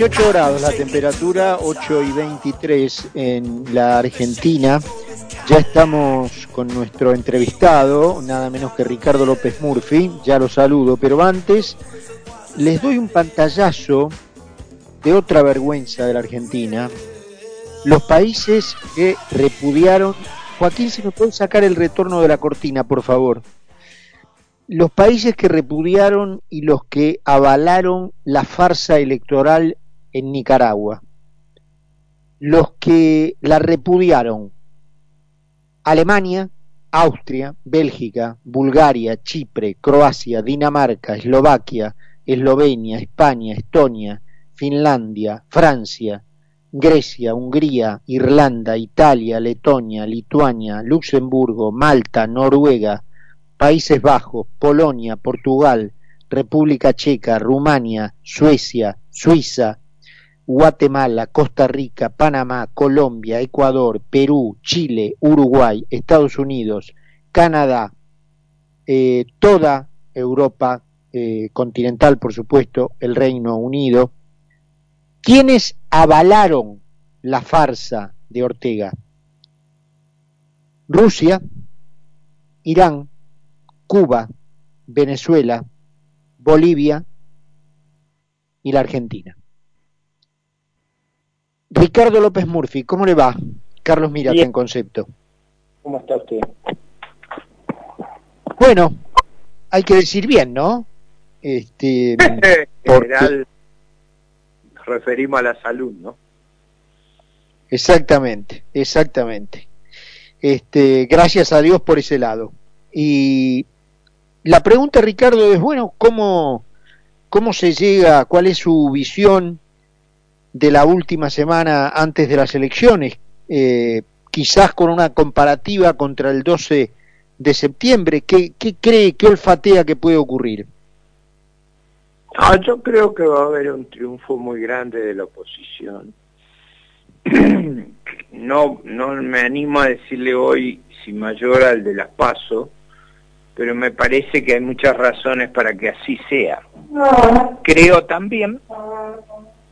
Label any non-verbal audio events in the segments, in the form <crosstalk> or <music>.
18 grados la temperatura, 8 y 23 en la Argentina. Ya estamos con nuestro entrevistado, nada menos que Ricardo López Murphy, ya lo saludo, pero antes les doy un pantallazo de otra vergüenza de la Argentina. Los países que repudiaron... Joaquín, si me puede sacar el retorno de la cortina, por favor los países que repudiaron y los que avalaron la farsa electoral en Nicaragua, los que la repudiaron, Alemania, Austria, Bélgica, Bulgaria, Chipre, Croacia, Dinamarca, Eslovaquia, Eslovenia, España, Estonia, Finlandia, Francia, Grecia, Hungría, Irlanda, Italia, Letonia, Lituania, Luxemburgo, Malta, Noruega, Países Bajos, Polonia, Portugal, República Checa, Rumania, Suecia, Suiza, Guatemala, Costa Rica, Panamá, Colombia, Ecuador, Perú, Chile, Uruguay, Estados Unidos, Canadá, eh, toda Europa eh, continental, por supuesto, el Reino Unido, quienes avalaron la farsa de Ortega. Rusia, Irán, Cuba, Venezuela, Bolivia y la Argentina. Ricardo López Murphy, ¿cómo le va? Carlos Mirata en concepto. ¿Cómo está usted? Bueno, hay que decir bien, ¿no? Este, <laughs> en general, referimos a la salud, ¿no? Exactamente, exactamente. Este, gracias a Dios por ese lado. Y la pregunta, Ricardo, es, bueno, ¿cómo, ¿cómo se llega, cuál es su visión de la última semana antes de las elecciones? Eh, quizás con una comparativa contra el 12 de septiembre, ¿qué, qué cree, qué olfatea que puede ocurrir? yo creo que va a haber un triunfo muy grande de la oposición. <clears throat> no, no me animo a decirle hoy si mayor al de las PASO, pero me parece que hay muchas razones para que así sea. Creo también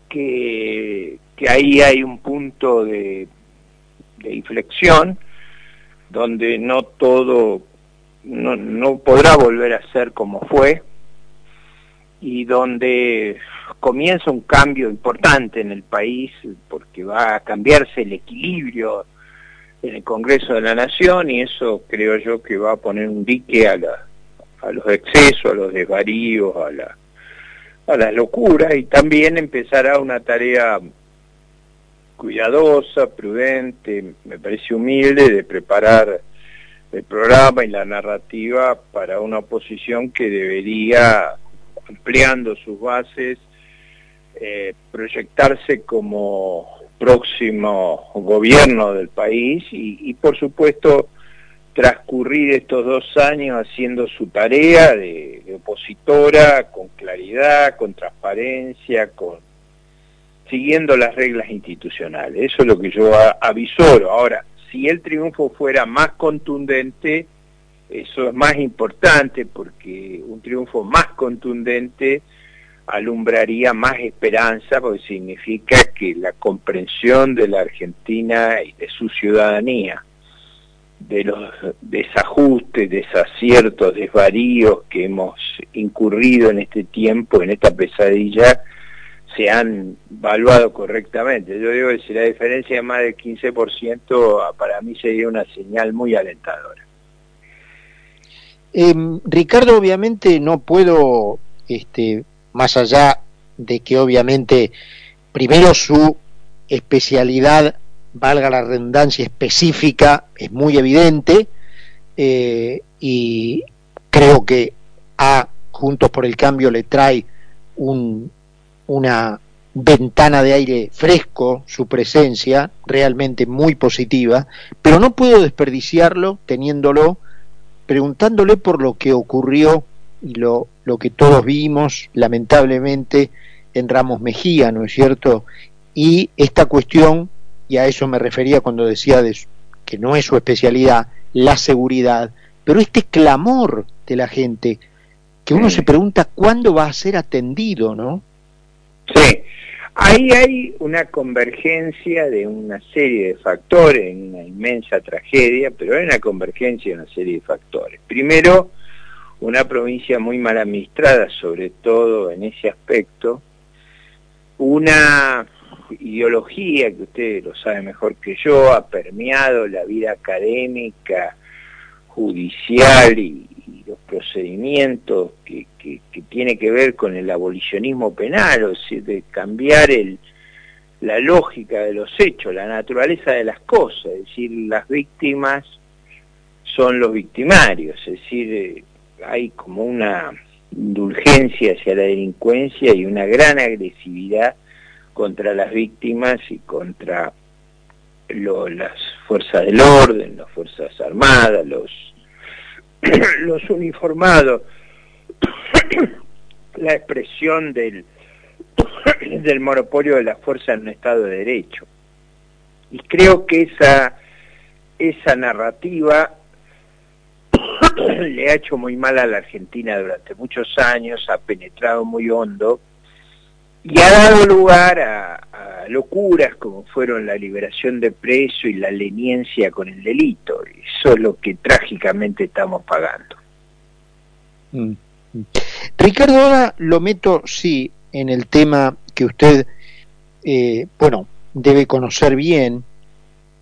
que, ahí hay un punto de, de inflexión donde no todo, no, no podrá volver a ser como fue y donde comienza un cambio importante en el país porque va a cambiarse el equilibrio en el Congreso de la Nación y eso creo yo que va a poner un dique a, la, a los excesos, a los desvaríos, a, la, a las locuras y también empezará una tarea cuidadosa, prudente, me parece humilde de preparar el programa y la narrativa para una oposición que debería, ampliando sus bases, eh, proyectarse como próximo gobierno del país y, por supuesto transcurrir estos dos años haciendo su tarea de, opositora con claridad, con transparencia, siguiendo las reglas institucionales. Eso es lo que yo avisoro. Ahora, si el triunfo fuera más contundente, eso es más importante porque un triunfo más contundente alumbraría más esperanza porque significa que la comprensión de la Argentina y de su ciudadanía, de los desajustes, desaciertos, desvaríos que hemos incurrido en este tiempo, en esta pesadilla, se han evaluado correctamente. Yo digo que si la diferencia es más del 15%, para mí sería una señal muy alentadora. Em, Ricardo, obviamente no puedo este, más allá de que obviamente primero su especialidad, valga la redundancia específica, es muy evidente eh, y creo que a Juntos por el Cambio le trae un, una ventana de aire fresco, su presencia realmente muy positiva, pero no puedo desperdiciarlo teniéndolo, preguntándole por lo que ocurrió y lo, lo que todos vimos, lamentablemente, en Ramos Mejía, ¿no es cierto? Y esta cuestión, y a eso me refería cuando decía de, que no es su especialidad, la seguridad, pero este clamor de la gente, que uno se pregunta cuándo va a ser atendido, ¿no? Sí, Ahí hay una convergencia de una serie de factores, una inmensa tragedia, pero hay una convergencia de una serie de factores. Primero, una provincia muy mal administrada, sobre todo en ese aspecto, una ideología que usted lo sabe mejor que yo, ha permeado la vida académica, judicial y, los procedimientos que, tiene que ver con el abolicionismo penal, o sea, de cambiar el, la lógica de los hechos, la naturaleza de las cosas, es decir, las víctimas son los victimarios, es decir, eh, hay como una indulgencia hacia la delincuencia y una gran agresividad contra las víctimas y contra las fuerzas del orden, las fuerzas armadas, los, <clears throat> uniformados, <clears throat> la expresión del, <clears throat> del monopolio de la fuerza en un Estado de Derecho. Y creo que esa, esa narrativa le ha hecho muy mal a la Argentina durante muchos años, ha penetrado muy hondo y ha dado lugar a, locuras como fueron la liberación de preso y la leniencia con el delito. Eso es lo que trágicamente estamos pagando. Mm, mm. Ricardo, ahora lo meto, sí, en el tema que usted, eh, bueno, debe conocer bien,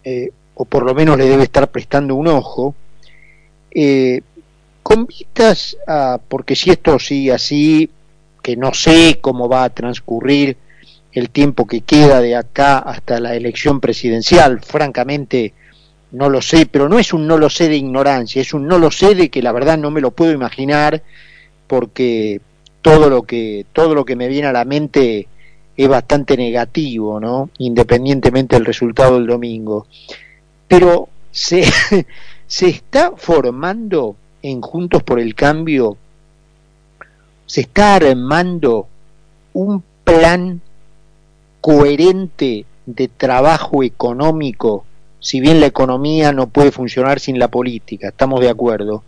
eh, o por lo menos le debe estar prestando un ojo, eh, con vistas a, porque si esto sigue así, que no sé cómo va a transcurrir el tiempo que queda de acá hasta la elección presidencial, francamente no lo sé, pero no es un no lo sé de ignorancia, es un no lo sé de que la verdad no me lo puedo imaginar porque todo lo que todo lo que me viene a la mente es bastante negativo, ¿no? Independientemente del resultado del domingo. Pero se <laughs> se está formando en Juntos por el Cambio, se está armando un plan coherente de trabajo económico, si bien la economía no puede funcionar sin la política, estamos de acuerdo,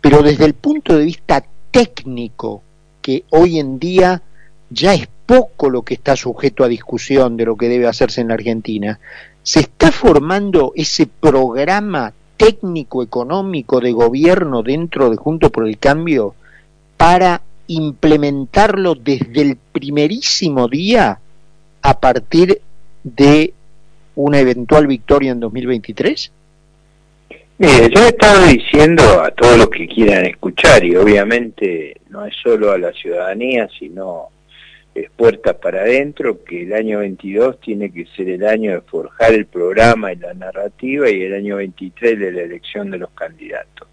pero desde el punto de vista técnico, que hoy en día ya es poco lo que está sujeto a discusión de lo que debe hacerse en la Argentina, se está formando ese programa técnico económico de gobierno dentro de Junto por el Cambio para implementarlo desde el primerísimo día a partir de una eventual victoria en 2023? Mire, yo he estado diciendo a todos los que quieran escuchar, y obviamente no es solo a la ciudadanía, sino es puertas para adentro, que el año 22 tiene que ser el año de forjar el programa y la narrativa y el año 23 de la elección de los candidatos.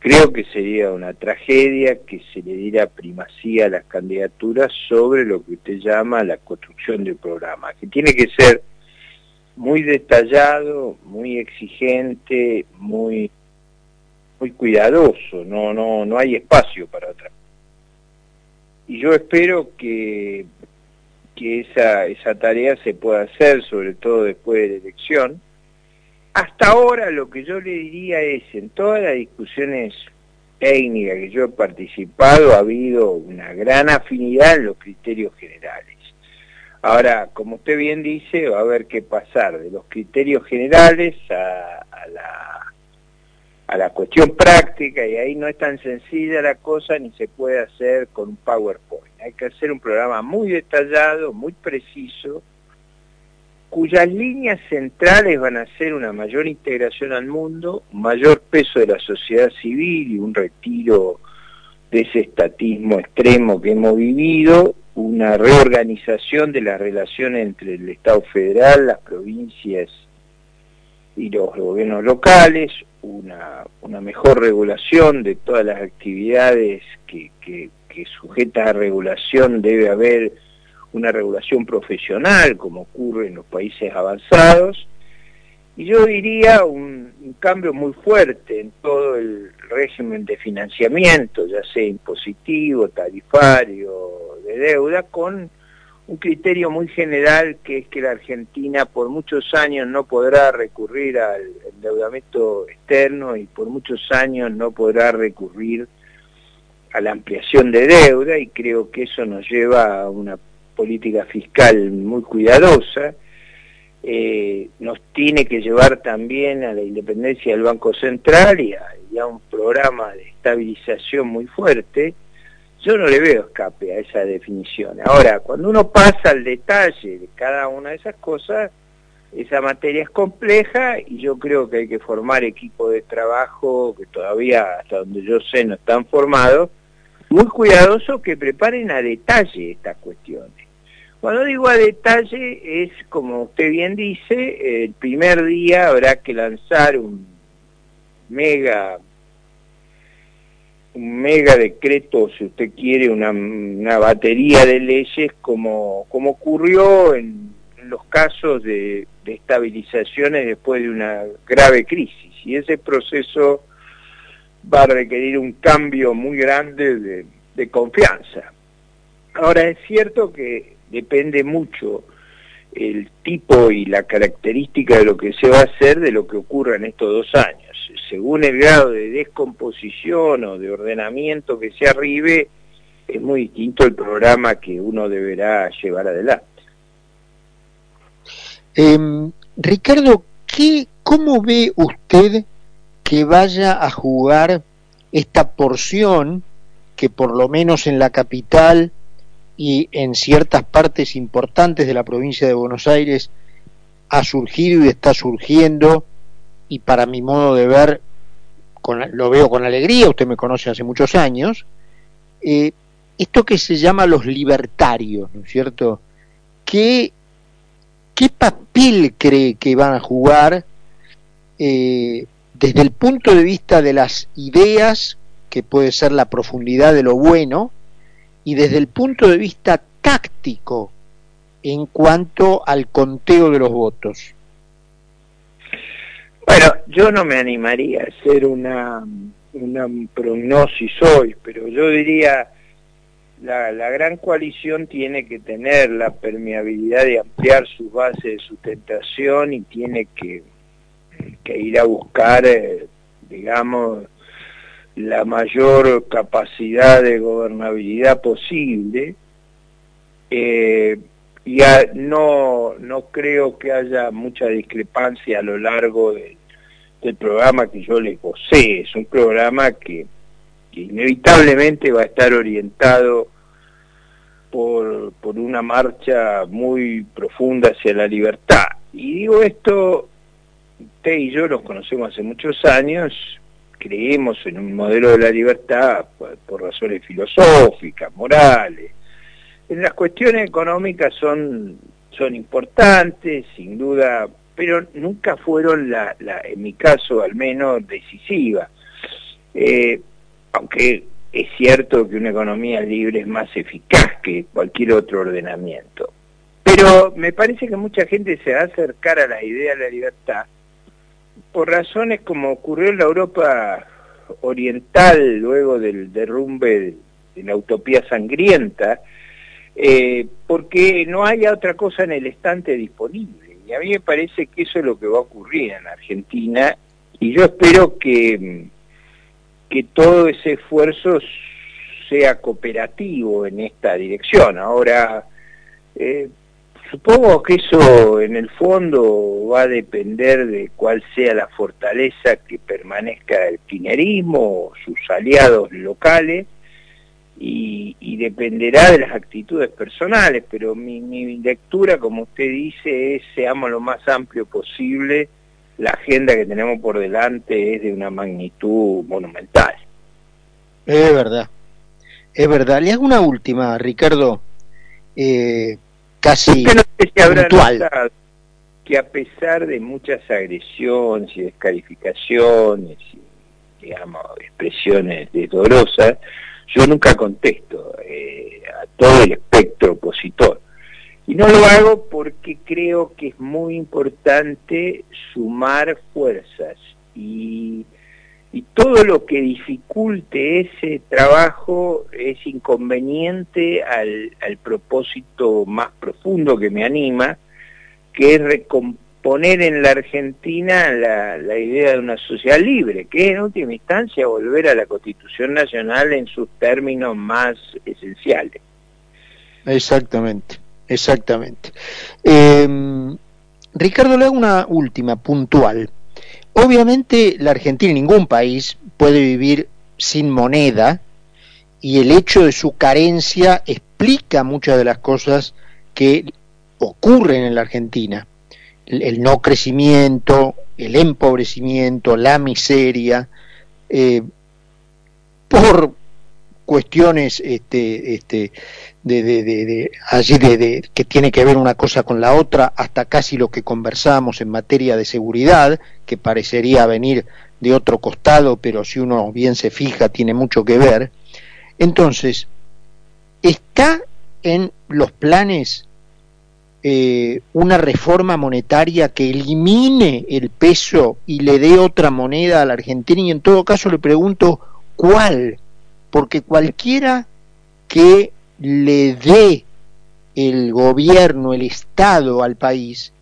Creo que sería una tragedia que se le diera primacía a las candidaturas sobre lo que usted llama la construcción del programa, que tiene que ser muy detallado, muy exigente, muy muy cuidadoso, no no no hay espacio para otra y yo espero que, que esa, esa tarea se pueda hacer, sobre todo después de la elección. Hasta ahora lo que yo le diría es, en todas las discusiones técnicas que yo he participado, ha habido una gran afinidad en los criterios generales. Ahora, como usted bien dice, va a haber que pasar de los criterios generales a, a la cuestión práctica y ahí no es tan sencilla la cosa ni se puede hacer con un PowerPoint. Hay que hacer un programa muy detallado, muy preciso, cuyas líneas centrales van a ser una mayor integración al mundo, un mayor peso de la sociedad civil y un retiro de ese estatismo extremo que hemos vivido, una reorganización de las relaciones entre el Estado federal, las provincias y los gobiernos locales, una, una mejor regulación de todas las actividades que, que, que sujetas a regulación debe haber una regulación profesional como ocurre en los países avanzados y yo diría un, cambio muy fuerte en todo el régimen de financiamiento, ya sea impositivo, tarifario, de deuda, con un criterio muy general que es que la Argentina por muchos años no podrá recurrir al endeudamiento externo y por muchos años no podrá recurrir a la ampliación de deuda y creo que eso nos lleva a una política fiscal muy cuidadosa, eh, nos tiene que llevar también a la independencia del Banco Central y a, un programa de estabilización muy fuerte, yo no le veo escape a esa definición. Ahora, cuando uno pasa al detalle de cada una de esas cosas, esa materia es compleja y yo creo que hay que formar equipos de trabajo que todavía, hasta donde yo sé, no están formados, muy cuidadosos que preparen a detalle estas cuestiones. Cuando digo a detalle es, como usted bien dice, el primer día habrá que lanzar un mega un mega decreto, si usted quiere, una, batería de leyes como, como ocurrió en, los casos de, estabilizaciones después de una grave crisis. Y ese proceso va a requerir un cambio muy grande de confianza. Ahora es cierto que depende mucho el tipo y la característica de lo que se va a hacer de lo que ocurra en estos dos años. Según el grado de descomposición o de ordenamiento que se arribe, es muy distinto el programa que uno deberá llevar adelante. Em, Ricardo, ¿qué, ¿cómo ve usted que vaya a jugar esta porción que por lo menos en la capital y en ciertas partes importantes de la provincia de Buenos Aires ha surgido y está surgiendo y para mi modo de ver lo veo con alegría, usted me conoce hace muchos años, eh, esto que se llama los libertarios, ¿no es cierto? ¿Qué, qué papel cree que van a jugar eh, desde el punto de vista de las ideas, que puede ser la profundidad de lo bueno, y desde el punto de vista táctico en cuanto al conteo de los votos? Bueno, yo no me animaría a hacer una, una prognosis hoy, pero yo diría la, la gran coalición tiene que tener la permeabilidad de ampliar sus bases de sustentación y tiene que, que ir a buscar, eh, digamos, la mayor capacidad de gobernabilidad posible. Eh, ya no, no creo que haya mucha discrepancia a lo largo del programa que yo les posee. Es un programa que, inevitablemente va a estar orientado por, por una marcha muy profunda hacia la libertad. Y digo esto, usted y yo los conocemos hace muchos años, creemos en un modelo de la libertad por, razones filosóficas, morales. En las cuestiones económicas son, son importantes, sin duda, pero nunca fueron, la, en mi caso al menos, decisivas. Eh, aunque es cierto que una economía libre es más eficaz que cualquier otro ordenamiento. Pero me parece que mucha gente se va a acercar a la idea de la libertad por razones como ocurrió en la Europa oriental luego del derrumbe de la utopía sangrienta, eh, porque no haya otra cosa en el estante disponible. Y a mí me parece que eso es lo que va a ocurrir en Argentina y yo espero que, que todo ese esfuerzo sea cooperativo en esta dirección. Ahora, eh, Supongo que eso en el fondo va a depender de cuál sea la fortaleza que permanezca el kirchnerismo, sus aliados locales, y, dependerá de las actitudes personales, pero mi, mi, lectura, como usted dice, es seamos lo más amplio posible, la agenda que tenemos por delante es de una magnitud monumental. Es verdad, es verdad. Le hago una última, Ricardo. Eh, casi no que a pesar de muchas agresiones y descalificaciones y, digamos, expresiones dolorosas, yo nunca contesto eh, a todo el espectro opositor. Y no lo hago porque creo que es muy importante sumar fuerzas y y todo lo que dificulte ese trabajo es inconveniente al, propósito más profundo que me anima, que es recomponer en la Argentina la, idea de una sociedad libre, que en última instancia volver a la Constitución Nacional en sus términos más esenciales. Exactamente, exactamente. Em, Ricardo, le hago una última, puntual. Obviamente la Argentina, ningún país puede vivir sin moneda y el hecho de su carencia explica muchas de las cosas que ocurren en la Argentina. El, no crecimiento, el empobrecimiento, la miseria, eh, por cuestiones este, este, de, allí de, que tiene que ver una cosa con la otra, hasta casi lo que conversamos en materia de seguridad, que parecería venir de otro costado, pero si uno bien se fija tiene mucho que ver. Entonces, ¿está en los planes eh, una reforma monetaria que elimine el peso y le dé otra moneda a la Argentina? Y en todo caso le pregunto, ¿cuál? Porque cualquiera que le dé el gobierno, el Estado al país,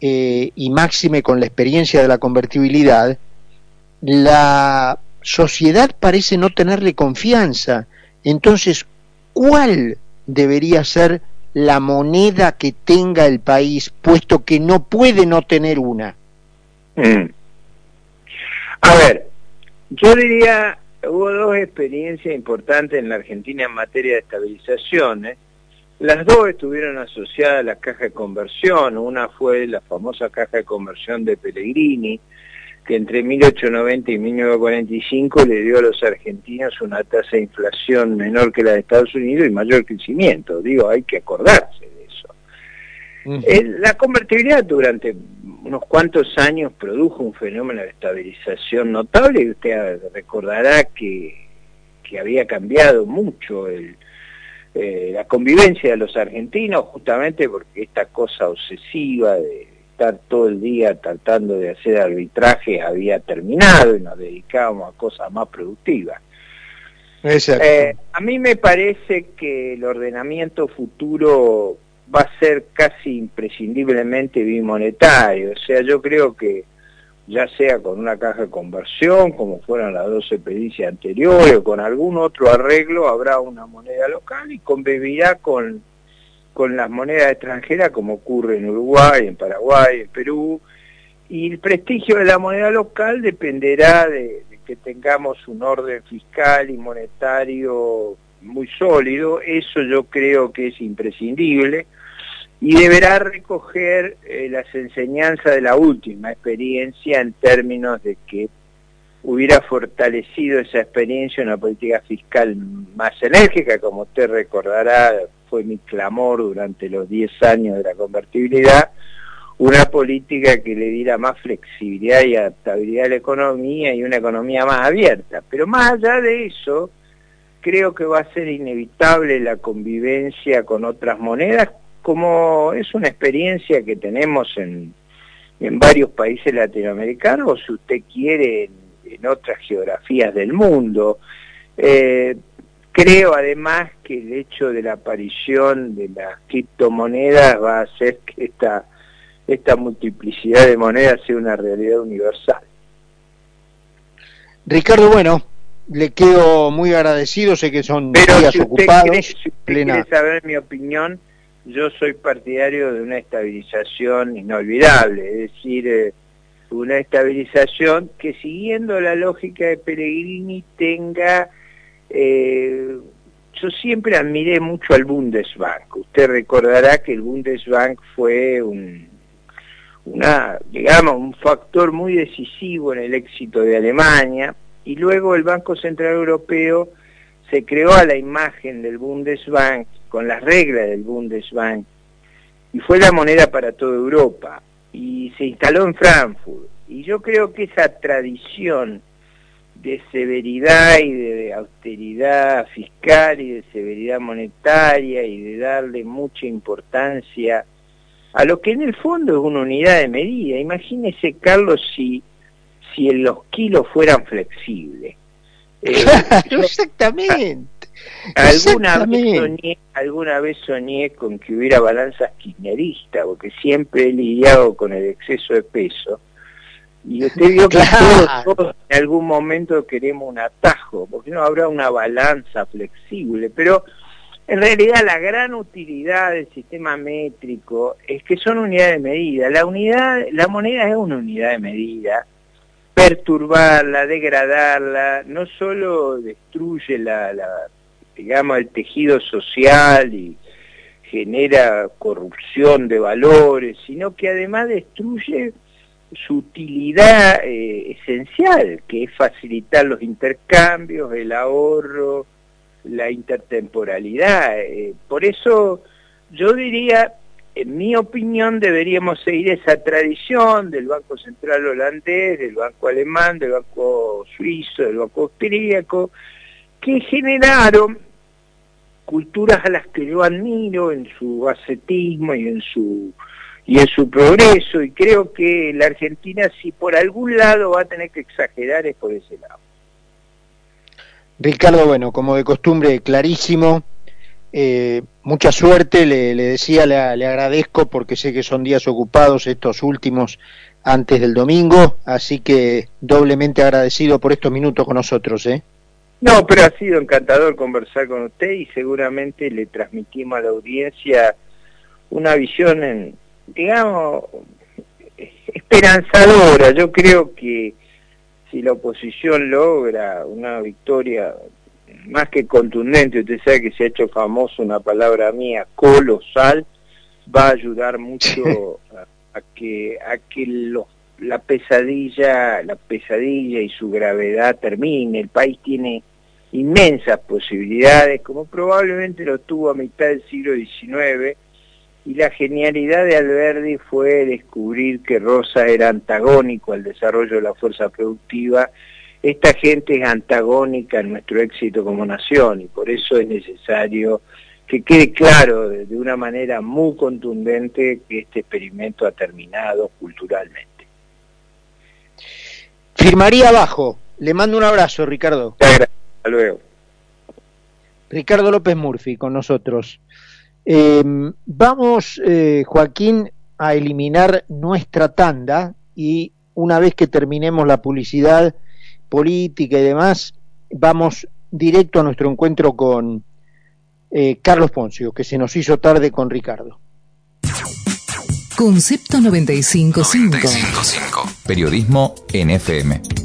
eh, y máxime con la experiencia de la convertibilidad, la sociedad parece no tenerle confianza. Entonces, ¿cuál debería ser la moneda que tenga el país, puesto que no puede no tener una? Mm. A ver, yo diría hubo dos experiencias importantes en la Argentina en materia de estabilización. ¿eh? Las dos estuvieron asociadas a la caja de conversión. Una fue la famosa caja de conversión de Pellegrini, que entre 1890 y 1945 le dio a los argentinos una tasa de inflación menor que la de Estados Unidos y mayor crecimiento. Digo, hay que acordarse de Eh, la convertibilidad durante unos cuantos años produjo un fenómeno de estabilización notable y usted recordará que, que había cambiado mucho el, eh, la convivencia de los argentinos justamente porque esta cosa obsesiva de estar todo el día tratando de hacer arbitraje había terminado y nos dedicábamos a cosas más productivas. Eh, a mí me parece que el ordenamiento futuro va a ser casi imprescindiblemente bimonetario. O sea, yo creo que ya sea con una caja de conversión, como fueron las 12 pericias anteriores, o con algún otro arreglo, habrá una moneda local y convivirá con, con las monedas extranjeras, como ocurre en Uruguay, en Paraguay, en Perú, y el prestigio de la moneda local dependerá de que tengamos un orden fiscal y monetario muy sólido, eso yo creo que es imprescindible, y deberá recoger eh, las enseñanzas de la última experiencia en términos de que hubiera fortalecido esa experiencia una política fiscal más enérgica, como usted recordará, fue mi clamor durante los 10 años de la convertibilidad, una política que le diera más flexibilidad y adaptabilidad a la economía y una economía más abierta. Pero más allá de eso, creo que va a ser inevitable la convivencia con otras monedas como es una experiencia que tenemos en, en varios países latinoamericanos, si usted quiere, en, otras geografías del mundo. Eh, creo además que el hecho de la aparición de las criptomonedas va a hacer que esta, esta multiplicidad de monedas sea una realidad universal. Ricardo, bueno, le quedo muy agradecido, sé que son días ocupados. si usted quiere saber mi opinión, yo soy partidario de una estabilización inolvidable, es decir, eh, una estabilización que siguiendo la lógica de Pellegrini tenga... Eh, yo siempre admiré mucho al Bundesbank. Usted recordará que el Bundesbank fue un, digamos, un factor muy decisivo en el éxito de Alemania y luego el Banco Central Europeo se creó a la imagen del Bundesbank con las reglas del Bundesbank y fue la moneda para toda Europa y se instaló en Frankfurt. Y yo creo que esa tradición de severidad y de austeridad fiscal y de severidad monetaria y de darle mucha importancia a lo que en el fondo es una unidad de medida. Imagínese, Carlos, si, si los kilos fueran flexibles. <laughs> Eh, exactamente. Alguna vez, soñé, alguna vez soñé con que hubiera balanzas kirchneristas, porque siempre he lidiado con el exceso de peso. Y usted vio <laughs> que todos, en algún momento queremos un atajo, porque no habrá una balanza flexible. Pero En realidad la gran utilidad del sistema métrico es que son unidades de medida. La unidad, la moneda es una unidad de medida. Perturbarla, degradarla, no solo destruye la, digamos, el tejido social y genera corrupción de valores, sino que además destruye su utilidad eh, esencial, que es facilitar los intercambios, el ahorro, la intertemporalidad. Eh, por eso yo diría, en mi opinión, deberíamos seguir esa tradición del Banco Central holandés, del Banco alemán, del Banco suizo, del Banco austríaco, que generaron culturas a las que yo admiro en su ascetismo y en su y en su progreso y creo que la Argentina si por algún lado va a tener que exagerar es por ese lado. Ricardo, bueno, como de costumbre, clarísimo. Eh, mucha suerte, le, decía, le, agradezco porque sé que son días ocupados estos últimos antes del domingo, así que doblemente agradecido por estos minutos con nosotros. ¿eh? No, pero ha sido encantador conversar con usted y seguramente le transmitimos a la audiencia una visión, en, digamos, esperanzadora. Yo creo que si la oposición logra una victoria más que contundente, usted sabe que se ha hecho famoso una palabra mía, colosal, va a ayudar mucho a, que, a que la pesadilla, la pesadilla y su gravedad termine. El país tiene inmensas posibilidades, como probablemente lo tuvo a mitad del siglo XIX, y la genialidad de Alberdi fue descubrir que Rosa era antagónico al desarrollo de la fuerza productiva. Esta gente es antagónica a nuestro éxito como nación y por eso es necesario que quede claro de una manera muy contundente que este experimento ha terminado culturalmente. Firmaría abajo. Le mando un abrazo, Ricardo. Hasta luego. Ricardo López Murphy con nosotros. Em, vamos, eh, Joaquín, a eliminar nuestra tanda y una vez que terminemos la publicidad política y demás, vamos directo a nuestro encuentro con eh, Carlos Poncio, que se nos hizo tarde con Ricardo. Concepto 955. 955. Periodismo NFM.